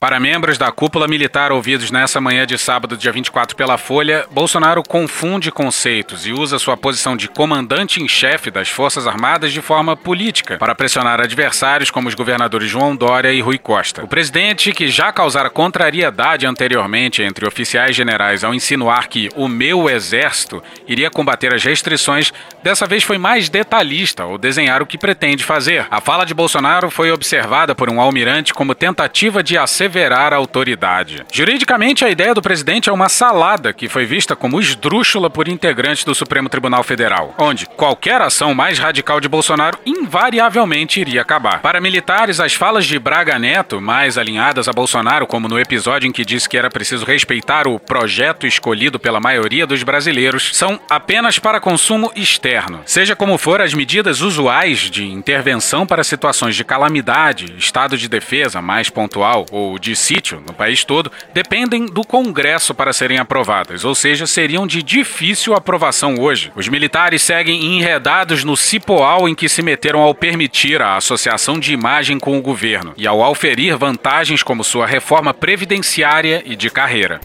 S3: Para membros da cúpula militar ouvidos nessa manhã de sábado, dia 24, pela Folha, Bolsonaro confunde conceitos e usa sua posição de comandante em chefe das Forças Armadas de forma política para pressionar adversários como os governadores João Dória e Rui Costa. O presidente, que já causara contrariedade anteriormente entre oficiais generais ao insinuar que o meu exército iria combater as restrições, dessa vez foi mais detalhista ao desenhar o que pretende fazer. A fala de Bolsonaro foi observada por um almirante como tentativa de asseverar a autoridade. Juridicamente, a ideia do presidente é uma salada que foi vista como esdrúxula por integrantes do Supremo Tribunal Federal, onde qualquer ação mais radical de Bolsonaro invariavelmente iria acabar. Para militares, as falas de Braga Neto, mais alinhadas a Bolsonaro, como no episódio em que disse que era preciso respeitar o projeto escolhido pela maioria dos brasileiros, são apenas para consumo externo. Seja como for, as medidas usuais de intervenção para situações de calamidade, estado de defesa mais pontual ou de sítio no país todo dependem do Congresso para serem aprovadas, ou seja, seriam de difícil aprovação hoje. Os militares seguem enredados no cipoal em que se meteram ao permitir a associação de imagem com o governo e ao auferir vantagens como sua reforma previdenciária e de carreira.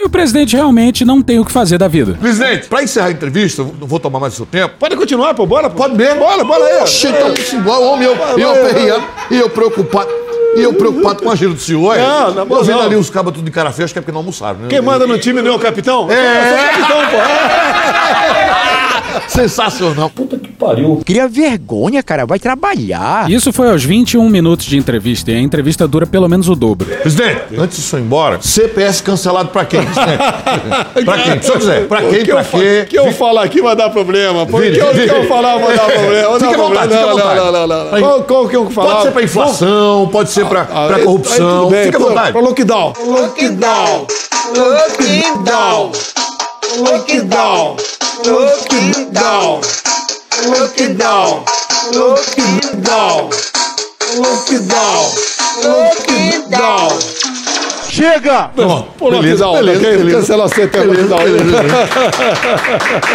S3: E o presidente realmente não tem o que fazer da vida.
S22: Presidente, pra encerrar a entrevista, não vou tomar mais o seu tempo.
S11: Pode continuar, pô, bora, pô.
S22: Pode mesmo?
S11: Bora, bora aí.
S22: Oxe, então, igual homem, eu, eu aperreando e eu preocupado. E eu preocupado com a gira do senhor. é?
S11: Não, na boa
S22: Eu vendo ali os cabos tudo de cara feia, acho que é porque não almoçaram, né?
S11: Quem manda no time não é o capitão?
S22: É.
S11: Eu sou o capitão, pô. *laughs*
S22: Sensacional. Puta que pariu.
S31: Cria vergonha, cara. Vai trabalhar.
S3: Isso foi aos 21 minutos de entrevista e a entrevista dura pelo menos o dobro.
S22: Presidente, antes de senhor ir embora, CPS cancelado pra quem, *laughs* pra quem? Se senhor quiser. Pra quem,
S11: que
S22: pra quê?
S11: O que eu falar aqui vai dar problema. O que eu, falar vai dar problema.
S22: Fica à vontade, fica à vontade.
S11: não, não, não, Qual, qual que eu falar?
S22: Pode ser pra inflação, pode ser pra,
S11: Ah,
S22: pra
S11: aí-
S22: corrupção.
S11: aí tudo bem.
S22: Fica à
S11: Pra-
S22: vontade.
S11: Pra lockdown. Lockdown. Lockdown. Lockdown. Lockdown. Lockdown. Lockdown. Lockdown. Lockdown.
S31: Chega!
S11: Pronto, Pô,
S22: beleza,
S11: lockdown,
S22: beleza,
S11: ok?
S22: beleza.
S11: Cancela a CPI
S22: Beleza,
S11: lockdown.
S22: beleza.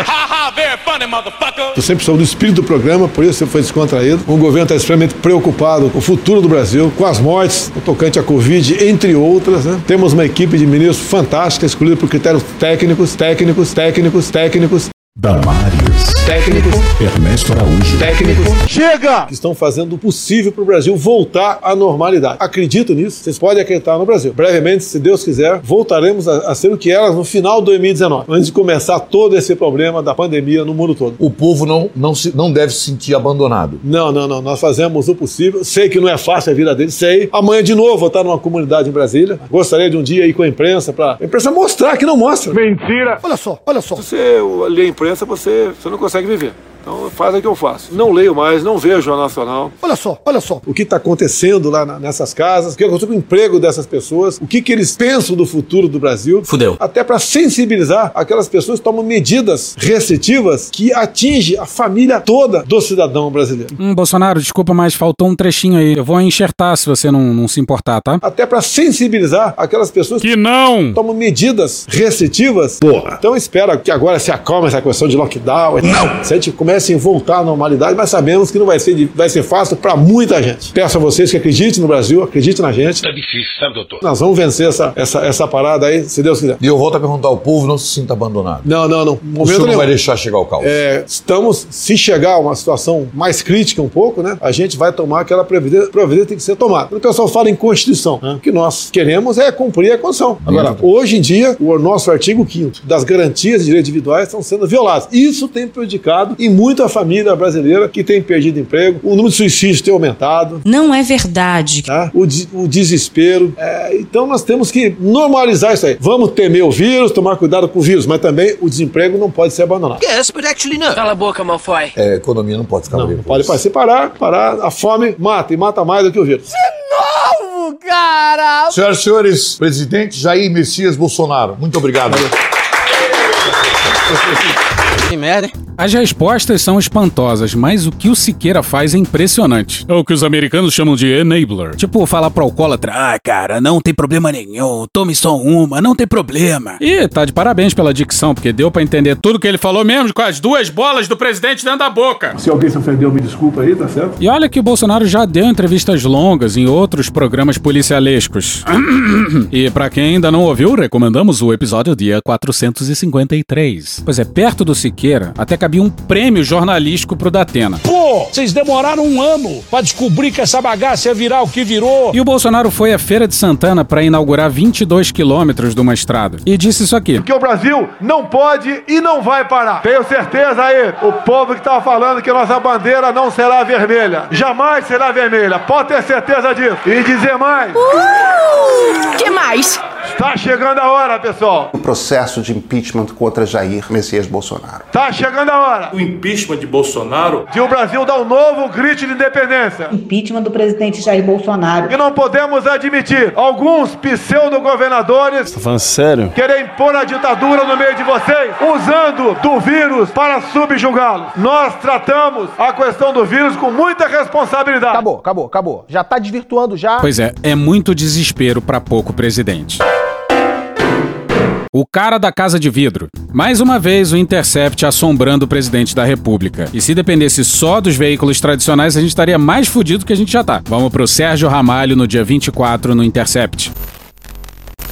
S32: Haha, very funny, motherfucker.
S11: Eu sempre sou do espírito do programa, por isso foi descontraído. O governo está extremamente preocupado com o futuro do Brasil, com as mortes, o tocante à Covid, entre outras. né? Temos uma equipe de ministros fantástica, escolhida por critérios técnicos, técnicos, técnicos, técnicos.
S33: Damares.
S11: Técnicos.
S33: Ernesto Araújo.
S11: Técnicos.
S31: Chega!
S11: Que estão fazendo o possível para o Brasil voltar à normalidade. Acredito nisso, vocês podem acreditar no Brasil. Brevemente, se Deus quiser, voltaremos a, a ser o que eras no final de 2019, antes de começar todo esse problema da pandemia no mundo todo.
S22: O povo não, não, se, não deve se sentir abandonado.
S11: Não, não, não. Nós fazemos o possível. Sei que não é fácil a vida deles, sei. Amanhã de novo vou estar numa comunidade em Brasília. Gostaria de um dia ir com a imprensa para a imprensa mostrar que não mostra. Mentira! Olha só, olha só. Se você lê a imprensa, você, você não consegue viver. Então faz o que eu faço. Não leio mais, não vejo Jornal Nacional. Olha só, olha só. O que está acontecendo lá na- nessas casas, o que aconteceu com o emprego dessas pessoas, o que, que eles pensam do futuro do Brasil.
S31: Fudeu.
S11: Até para sensibilizar aquelas pessoas que tomam medidas restritivas que atingem a família toda do cidadão brasileiro.
S3: Hum, Bolsonaro, desculpa, mas faltou um trechinho aí. Eu vou enxertar se você não, não se importar, tá?
S11: até para sensibilizar aquelas pessoas
S3: Que não!
S11: tomam medidas restritivas. Porra. Então espera que agora se acalme essa questão de lockdown. Não! Se a gente começa comecem a voltar à normalidade, mas sabemos que não vai ser, vai ser fácil para muita gente. Peço a vocês que acreditem no Brasil, acreditem na gente.
S34: Tá difícil, sabe, doutor?
S11: Nós vamos vencer essa, essa, essa parada aí, se Deus quiser.
S22: E eu volto a perguntar ao povo, não se sinta abandonado.
S11: Não, não, não.
S22: O senhor não
S11: nenhum.
S22: vai deixar chegar o caos.
S11: É, estamos, se chegar a uma situação mais crítica um pouco, né, a gente vai tomar aquela providência, providência tem que ser tomada. Quando o pessoal fala em Constituição, né, o que nós queremos é cumprir a Constituição. Agora, hoje em dia, o nosso artigo 5 das garantias de direitos individuais estão sendo violados. Isso tem prejudicado em muita família brasileira que tem perdido emprego, o número de suicídios tem aumentado.
S35: Não é verdade.
S11: Tá? O, de- o desespero. É, então nós temos que normalizar isso aí. Vamos temer o vírus, tomar cuidado com o vírus, mas também o desemprego não pode ser abandonado.
S34: Yes, but actually no. Cala a boca, Malfoy.
S22: É, a economia não pode ficar
S11: Não, não pode se parar, parar, a fome mata e mata mais do que o vírus.
S34: novo, cara!
S22: Senhoras e senhores, presidente Jair Messias Bolsonaro, muito obrigado.
S27: Que *laughs* merda, hein?
S3: As respostas são espantosas, mas o que o Siqueira faz é impressionante. É o que os americanos chamam de enabler. Tipo, falar pro alcoólatra, ah, cara, não tem problema nenhum, tome só uma, não tem problema. E tá de parabéns pela dicção, porque deu pra entender tudo que ele falou mesmo com as duas bolas do presidente dentro da boca.
S11: Se alguém se ofendeu, me desculpa aí, tá certo?
S3: E olha que o Bolsonaro já deu entrevistas longas em outros programas policialescos. *coughs* e pra quem ainda não ouviu, recomendamos o episódio dia 453. Pois é, perto do Siqueira, até cabia um prêmio jornalístico pro Datena.
S31: Pô, vocês demoraram um ano pra descobrir que essa bagaça ia virar o que virou.
S3: E o Bolsonaro foi à Feira de Santana para inaugurar 22 quilômetros de uma estrada. E disse isso aqui.
S11: Porque o Brasil não pode e não vai parar. Tenho certeza aí, o povo que estava falando que nossa bandeira não será vermelha. Jamais será vermelha. Pode ter certeza disso. E dizer mais.
S35: Uh, que mais?
S11: Está chegando a hora, pessoal.
S36: O processo de impeachment contra Jair Messias Bolsonaro.
S11: Está chegando a hora.
S37: O impeachment de Bolsonaro.
S11: De o Brasil dar um novo grito de independência.
S38: Impeachment do presidente Jair Bolsonaro.
S11: E não podemos admitir alguns pseudo-governadores
S37: Tá falando sério?
S11: querer impor a ditadura no meio de vocês, usando do vírus para subjugá-los. Nós tratamos a questão do vírus com muita responsabilidade.
S39: Acabou, acabou, acabou. Já tá desvirtuando já.
S3: Pois é, é muito desespero pra pouco presidente. O cara da casa de vidro. Mais uma vez o Intercept assombrando o presidente da República. E se dependesse só dos veículos tradicionais, a gente estaria mais fudido que a gente já tá. Vamos pro Sérgio Ramalho no dia 24 no Intercept.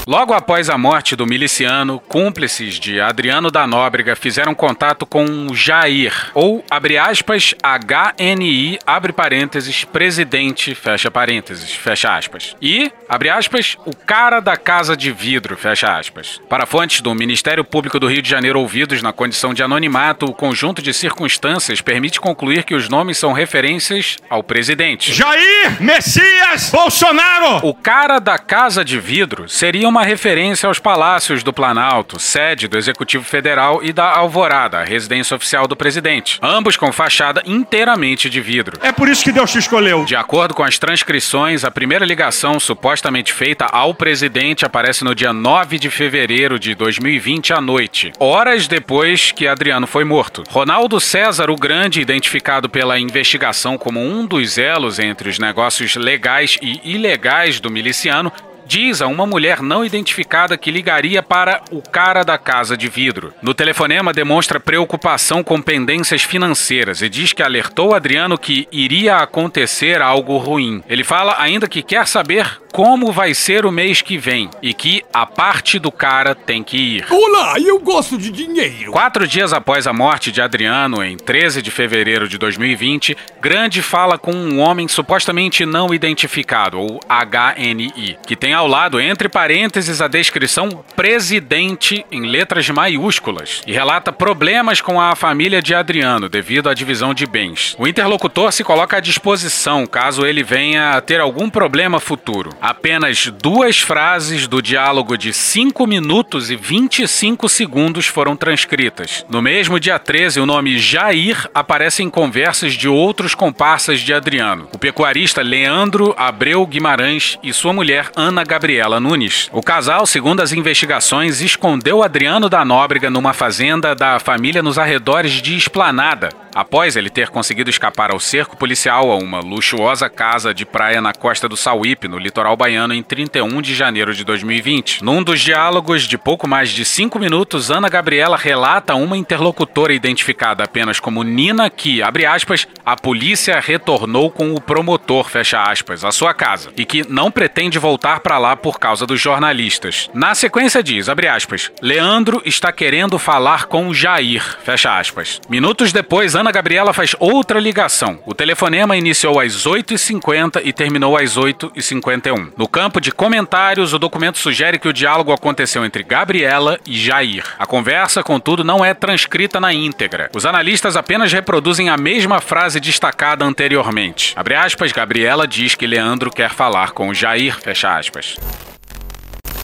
S3: Logo após a morte do miliciano, cúmplices de Adriano da Nóbrega fizeram contato com o Jair, ou, abre aspas, HNI, abre parênteses, presidente, fecha parênteses, fecha aspas. E, abre aspas, o cara da casa de vidro, fecha aspas. Para fontes do Ministério Público do Rio de Janeiro ouvidos na condição de anonimato, o conjunto de circunstâncias permite concluir que os nomes são referências ao presidente.
S31: Jair Messias Bolsonaro!
S3: O cara da casa de vidro seria uma referência aos palácios do Planalto, sede do Executivo Federal e da Alvorada, a residência oficial do presidente, ambos com fachada inteiramente de vidro.
S31: É por isso que Deus te escolheu.
S3: De acordo com as transcrições, a primeira ligação supostamente feita ao presidente aparece no dia 9 de fevereiro de 2020 à noite, horas depois que Adriano foi morto. Ronaldo César o Grande, identificado pela investigação como um dos elos entre os negócios legais e ilegais do miliciano, diz a uma mulher não identificada que ligaria para o cara da casa de vidro. No telefonema demonstra preocupação com pendências financeiras e diz que alertou Adriano que iria acontecer algo ruim. Ele fala ainda que quer saber como vai ser o mês que vem e que a parte do cara tem que ir.
S31: Olá, eu gosto de dinheiro.
S3: Quatro dias após a morte de Adriano, em 13 de fevereiro de 2020, Grande fala com um homem supostamente não identificado, ou HNI, que tem ao lado, entre parênteses, a descrição presidente em letras maiúsculas e relata problemas com a família de Adriano devido à divisão de bens. O interlocutor se coloca à disposição caso ele venha a ter algum problema futuro. Apenas duas frases do diálogo de 5 minutos e 25 segundos foram transcritas. No mesmo dia 13, o nome Jair aparece em conversas de outros comparsas de Adriano, o pecuarista Leandro Abreu Guimarães e sua mulher Ana Gabriela Nunes. O casal, segundo as investigações, escondeu Adriano da Nóbrega numa fazenda da família nos arredores de Esplanada, após ele ter conseguido escapar ao cerco policial a uma luxuosa casa de praia na costa do Sauípe, no litoral baiano, em 31 de janeiro de 2020. Num dos diálogos de pouco mais de cinco minutos, Ana Gabriela relata uma interlocutora identificada apenas como Nina que, abre aspas, a polícia retornou com o promotor, fecha aspas, à sua casa e que não pretende voltar para lá por causa dos jornalistas. Na sequência diz, abre aspas, Leandro está querendo falar com Jair, fecha aspas. Minutos depois, Ana Gabriela faz outra ligação. O telefonema iniciou às 8h50 e terminou às 8h51. No campo de comentários, o documento sugere que o diálogo aconteceu entre Gabriela e Jair. A conversa, contudo, não é transcrita na íntegra. Os analistas apenas reproduzem a mesma frase destacada anteriormente. Abre aspas, Gabriela diz que Leandro quer falar com Jair, fecha aspas.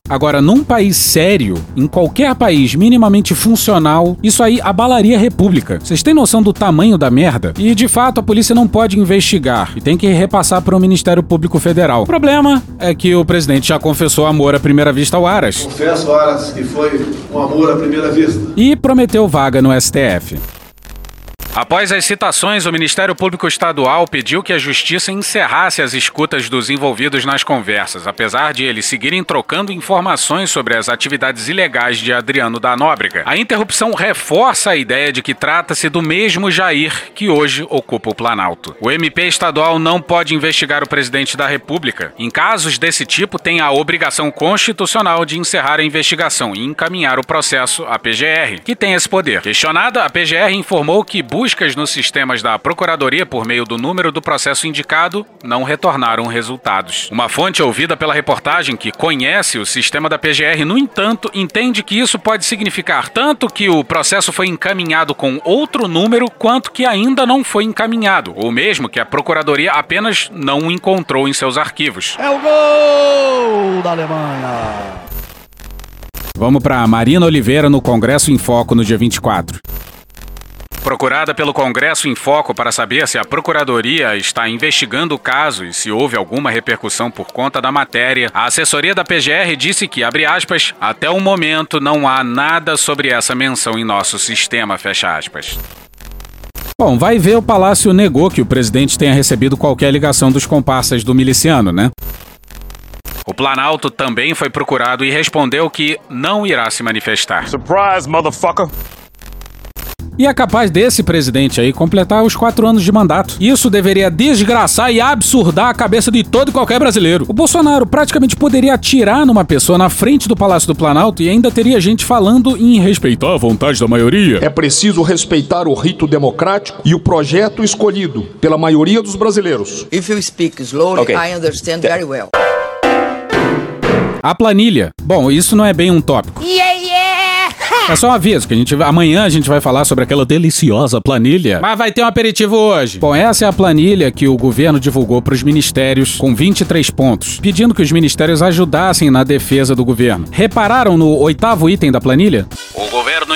S3: Agora, num país sério, em qualquer país minimamente funcional, isso aí abalaria a república. Vocês têm noção do tamanho da merda? E de fato a polícia não pode investigar e tem que repassar para o Ministério Público Federal. O problema é que o presidente já confessou amor à primeira vista ao Aras.
S22: Confesso, Aras, que foi um amor à primeira vista.
S3: E prometeu vaga no STF. Após as citações, o Ministério Público Estadual pediu que a Justiça encerrasse as escutas dos envolvidos nas conversas, apesar de eles seguirem trocando informações sobre as atividades ilegais de Adriano da Nóbrega. A interrupção reforça a ideia de que trata-se do mesmo Jair que hoje ocupa o Planalto. O MP estadual não pode investigar o presidente da República. Em casos desse tipo, tem a obrigação constitucional de encerrar a investigação e encaminhar o processo à PGR, que tem esse poder. Questionada, a PGR informou que buscas nos sistemas da Procuradoria por meio do número do processo indicado não retornaram resultados. Uma fonte ouvida pela reportagem que conhece o sistema da PGR, no entanto, entende que isso pode significar tanto que o processo foi encaminhado com outro número, quanto que ainda não foi encaminhado, ou mesmo que a Procuradoria apenas não o encontrou em seus arquivos.
S40: É o gol da Alemanha!
S3: Vamos para Marina Oliveira no Congresso em Foco no dia 24. Procurada pelo Congresso em Foco para saber se a Procuradoria está investigando o caso e se houve alguma repercussão por conta da matéria, a assessoria da PGR disse que, abre aspas, até o momento não há nada sobre essa menção em nosso sistema, fecha aspas. Bom, vai ver o Palácio negou que o presidente tenha recebido qualquer ligação dos comparsas do miliciano, né? O Planalto também foi procurado e respondeu que não irá se manifestar.
S32: Surprise, motherfucker!
S3: E é capaz desse presidente aí completar os quatro anos de mandato. Isso deveria desgraçar e absurdar a cabeça de todo e qualquer brasileiro. O Bolsonaro praticamente poderia atirar numa pessoa na frente do Palácio do Planalto e ainda teria gente falando em respeitar a vontade da maioria.
S41: É preciso respeitar o rito democrático e o projeto escolhido pela maioria dos brasileiros.
S16: If you speak slowly, okay. I understand very well.
S3: A planilha. Bom, isso não é bem um tópico.
S16: Yeah, yeah!
S3: É só um aviso que a gente amanhã a gente vai falar sobre aquela deliciosa planilha. Mas vai ter um aperitivo hoje. Bom, essa é a planilha que o governo divulgou para os ministérios com 23 pontos, pedindo que os ministérios ajudassem na defesa do governo. Repararam no oitavo item da planilha?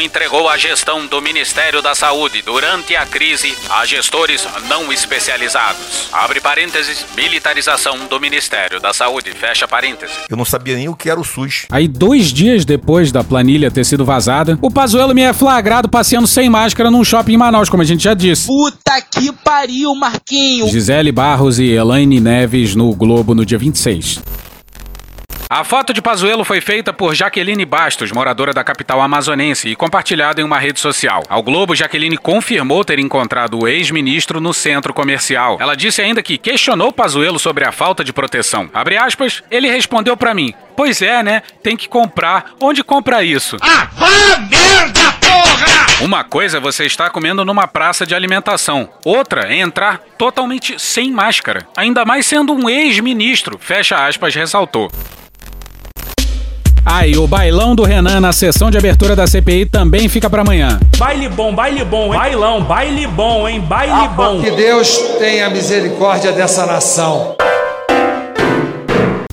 S3: Entregou a gestão do Ministério da Saúde durante a crise a gestores não especializados. Abre parênteses, militarização do Ministério da Saúde. Fecha parênteses.
S42: Eu não sabia nem o que era o SUS.
S3: Aí, dois dias depois da planilha ter sido vazada, o Pazuello me é flagrado passeando sem máscara num shopping em Manaus, como a gente já disse.
S16: Puta que pariu, Marquinho!
S3: Gisele Barros e Elaine Neves no Globo no dia 26. A foto de Pazuello foi feita por Jaqueline Bastos, moradora da capital amazonense, e compartilhada em uma rede social. Ao Globo, Jaqueline confirmou ter encontrado o ex-ministro no centro comercial. Ela disse ainda que questionou Pazuello sobre a falta de proteção. Abre aspas, ele respondeu para mim: "Pois é, né? Tem que comprar. Onde compra isso?"
S16: Ah, merda, porra!
S3: Uma coisa é você estar comendo numa praça de alimentação. Outra é entrar totalmente sem máscara. Ainda mais sendo um ex-ministro, fecha aspas, ressaltou. Ah, e o bailão do Renan na sessão de abertura da CPI também fica para amanhã.
S43: Baile bom, baile bom, hein? Bailão, baile bom, hein? Baile
S44: ah,
S43: bom.
S44: Que Deus tenha misericórdia dessa nação.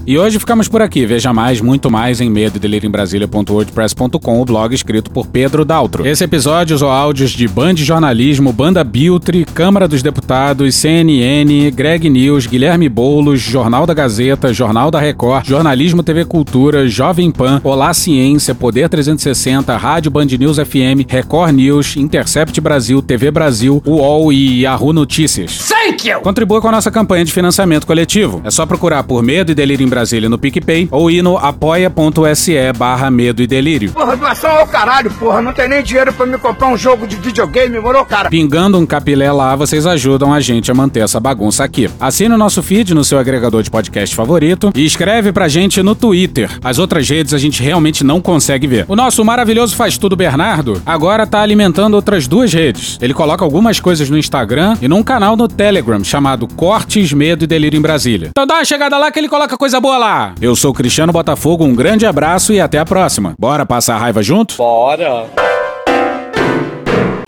S3: E hoje ficamos por aqui. Veja mais, muito mais em medo em Brasília.wordpress.com, o blog escrito por Pedro Daltro. Esse episódio usou áudios de Band Jornalismo, Banda Biltre, Câmara dos Deputados, CNN, Greg News, Guilherme Boulos, Jornal da Gazeta, Jornal da Record, Jornalismo TV Cultura, Jovem Pan, Olá Ciência, Poder 360, Rádio Band News FM, Record News, Intercept Brasil, TV Brasil, UOL e Yahoo Notícias.
S16: Thank you!
S3: Contribua com a nossa campanha de financiamento coletivo. É só procurar por Medo e Delírio em Brasília no PicPay ou ir no apoia.se barra Medo e Delírio.
S45: Porra, doação ao caralho, porra. Não tem nem dinheiro pra me comprar um jogo de videogame, morou, cara?
S3: Pingando um capilé lá, vocês ajudam a gente a manter essa bagunça aqui. Assine o nosso feed no seu agregador de podcast favorito e escreve pra gente no Twitter. As outras redes a gente realmente não consegue ver. O nosso maravilhoso Faz Tudo Bernardo agora tá alimentando outras duas redes. Ele coloca algumas coisas no Instagram e num canal no Telegram chamado Cortes, Medo e Delírio em Brasília. Então dá uma chegada lá que ele coloca coisa boa lá. Eu sou Cristiano Botafogo, um grande abraço e até a próxima. Bora passar a raiva junto?
S46: Bora!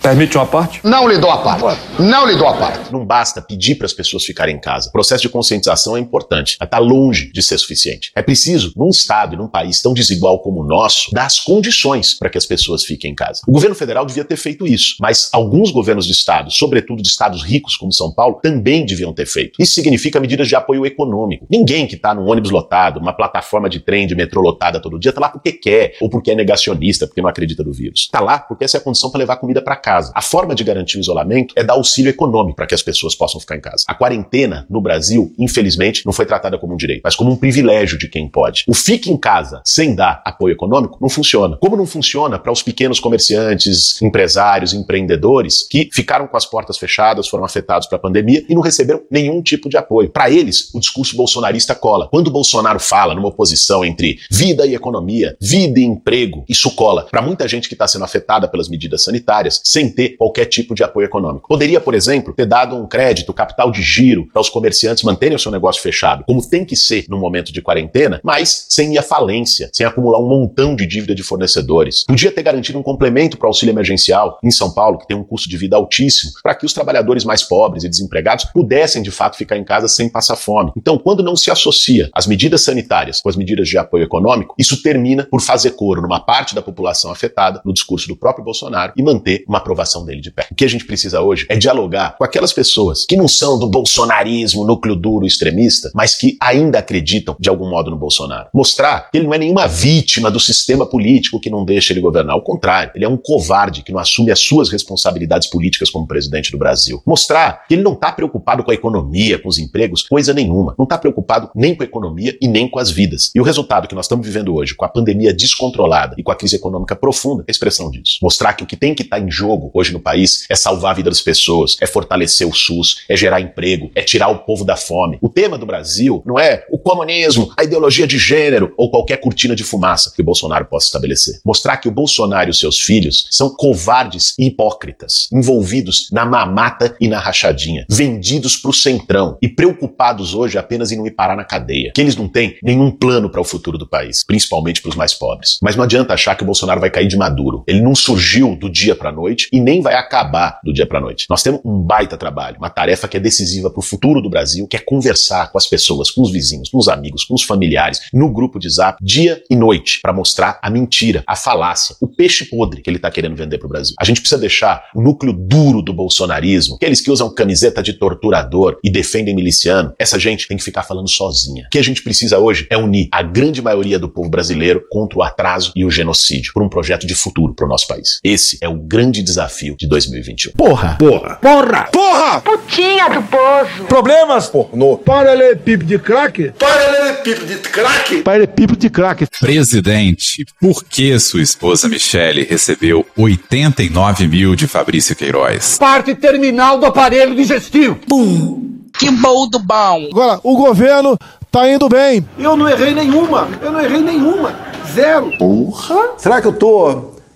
S44: Permite uma parte?
S47: Não lhe dou a parte. Não lhe dou a parte.
S48: Não basta pedir para as pessoas ficarem em casa. O processo de conscientização é importante, mas está longe de ser suficiente. É preciso, num estado e num país tão desigual como o nosso, dar as condições para que as pessoas fiquem em casa. O governo federal devia ter feito isso, mas alguns governos de estado, sobretudo de estados ricos como São Paulo, também deviam ter feito. Isso significa medidas de apoio econômico. Ninguém que está num ônibus lotado, uma plataforma de trem, de metrô lotada todo dia, está lá porque quer ou porque é negacionista, porque não acredita no vírus. Está lá porque essa é a condição para levar comida para casa casa. A forma de garantir o isolamento é dar auxílio econômico para que as pessoas possam ficar em casa. A quarentena no Brasil, infelizmente, não foi tratada como um direito, mas como um privilégio de quem pode. O fique em casa sem dar apoio econômico não funciona. Como não funciona para os pequenos comerciantes, empresários, empreendedores que ficaram com as portas fechadas, foram afetados pela pandemia e não receberam nenhum tipo de apoio. Para eles, o discurso bolsonarista cola. Quando Bolsonaro fala numa oposição entre vida e economia, vida e emprego, isso cola. Para muita gente que está sendo afetada pelas medidas sanitárias, sem ter qualquer tipo de apoio econômico. Poderia, por exemplo, ter dado um crédito, capital de giro para os comerciantes manterem o seu negócio fechado, como tem que ser no momento de quarentena, mas sem ir à falência, sem acumular um montão de dívida de fornecedores. Podia ter garantido um complemento para o auxílio emergencial em São Paulo, que tem um custo de vida altíssimo, para que os trabalhadores mais pobres e desempregados pudessem de fato ficar em casa sem passar fome. Então, quando não se associa as medidas sanitárias com as medidas de apoio econômico, isso termina por fazer coro numa parte da população afetada no discurso do próprio Bolsonaro e manter uma aprovação dele de pé. O que a gente precisa hoje é dialogar com aquelas pessoas que não são do bolsonarismo, núcleo duro extremista, mas que ainda acreditam de algum modo no Bolsonaro. Mostrar que ele não é nenhuma vítima do sistema político que não deixa ele governar. Ao contrário, ele é um covarde que não assume as suas responsabilidades políticas como presidente do Brasil. Mostrar que ele não está preocupado com a economia, com os empregos, coisa nenhuma. Não está preocupado nem com a economia e nem com as vidas. E o resultado que nós estamos vivendo hoje, com a pandemia descontrolada e com a crise econômica profunda, é a expressão disso. Mostrar que o que tem que estar tá em jogo hoje no país é salvar a vida das pessoas, é fortalecer o SUS, é gerar emprego, é tirar o povo da fome. O tema do Brasil não é o comunismo, a ideologia de gênero ou qualquer cortina de fumaça que o Bolsonaro possa estabelecer. Mostrar que o Bolsonaro e os seus filhos são covardes e hipócritas, envolvidos na mamata e na rachadinha, vendidos para o centrão e preocupados hoje apenas em não ir parar na cadeia. Que eles não têm nenhum plano para o futuro do país, principalmente para os mais pobres. Mas não adianta achar que o Bolsonaro vai cair de maduro. Ele não surgiu do dia para noite e nem vai acabar do dia para noite. Nós temos um baita trabalho, uma tarefa que é decisiva para o futuro do Brasil, que é conversar com as pessoas, com os vizinhos, com os amigos, com os familiares, no grupo de Zap, dia e noite, para mostrar a mentira, a falácia, o peixe podre que ele está querendo vender para o Brasil. A gente precisa deixar o núcleo duro do bolsonarismo, aqueles que usam camiseta de torturador e defendem miliciano, essa gente tem que ficar falando sozinha. O que a gente precisa hoje é unir a grande maioria do povo brasileiro contra o atraso e o genocídio, por um projeto de futuro para o nosso país. Esse é o grande desafio de 2021.
S11: Porra! Porra! Porra! Porra!
S35: Putinha do poço.
S11: Problemas? Pornô. Paralelepípedo de crack?
S47: Paralelepípedo de crack?
S11: Paralelepípedo de crack.
S49: Presidente, por que sua esposa Michele recebeu 89 mil de Fabrício Queiroz?
S45: Parte terminal do aparelho digestivo.
S16: Pum. Que bom do bom.
S11: Agora, o governo tá indo bem.
S45: Eu não errei nenhuma. Eu não errei nenhuma. Zero.
S11: Porra! Será que eu tô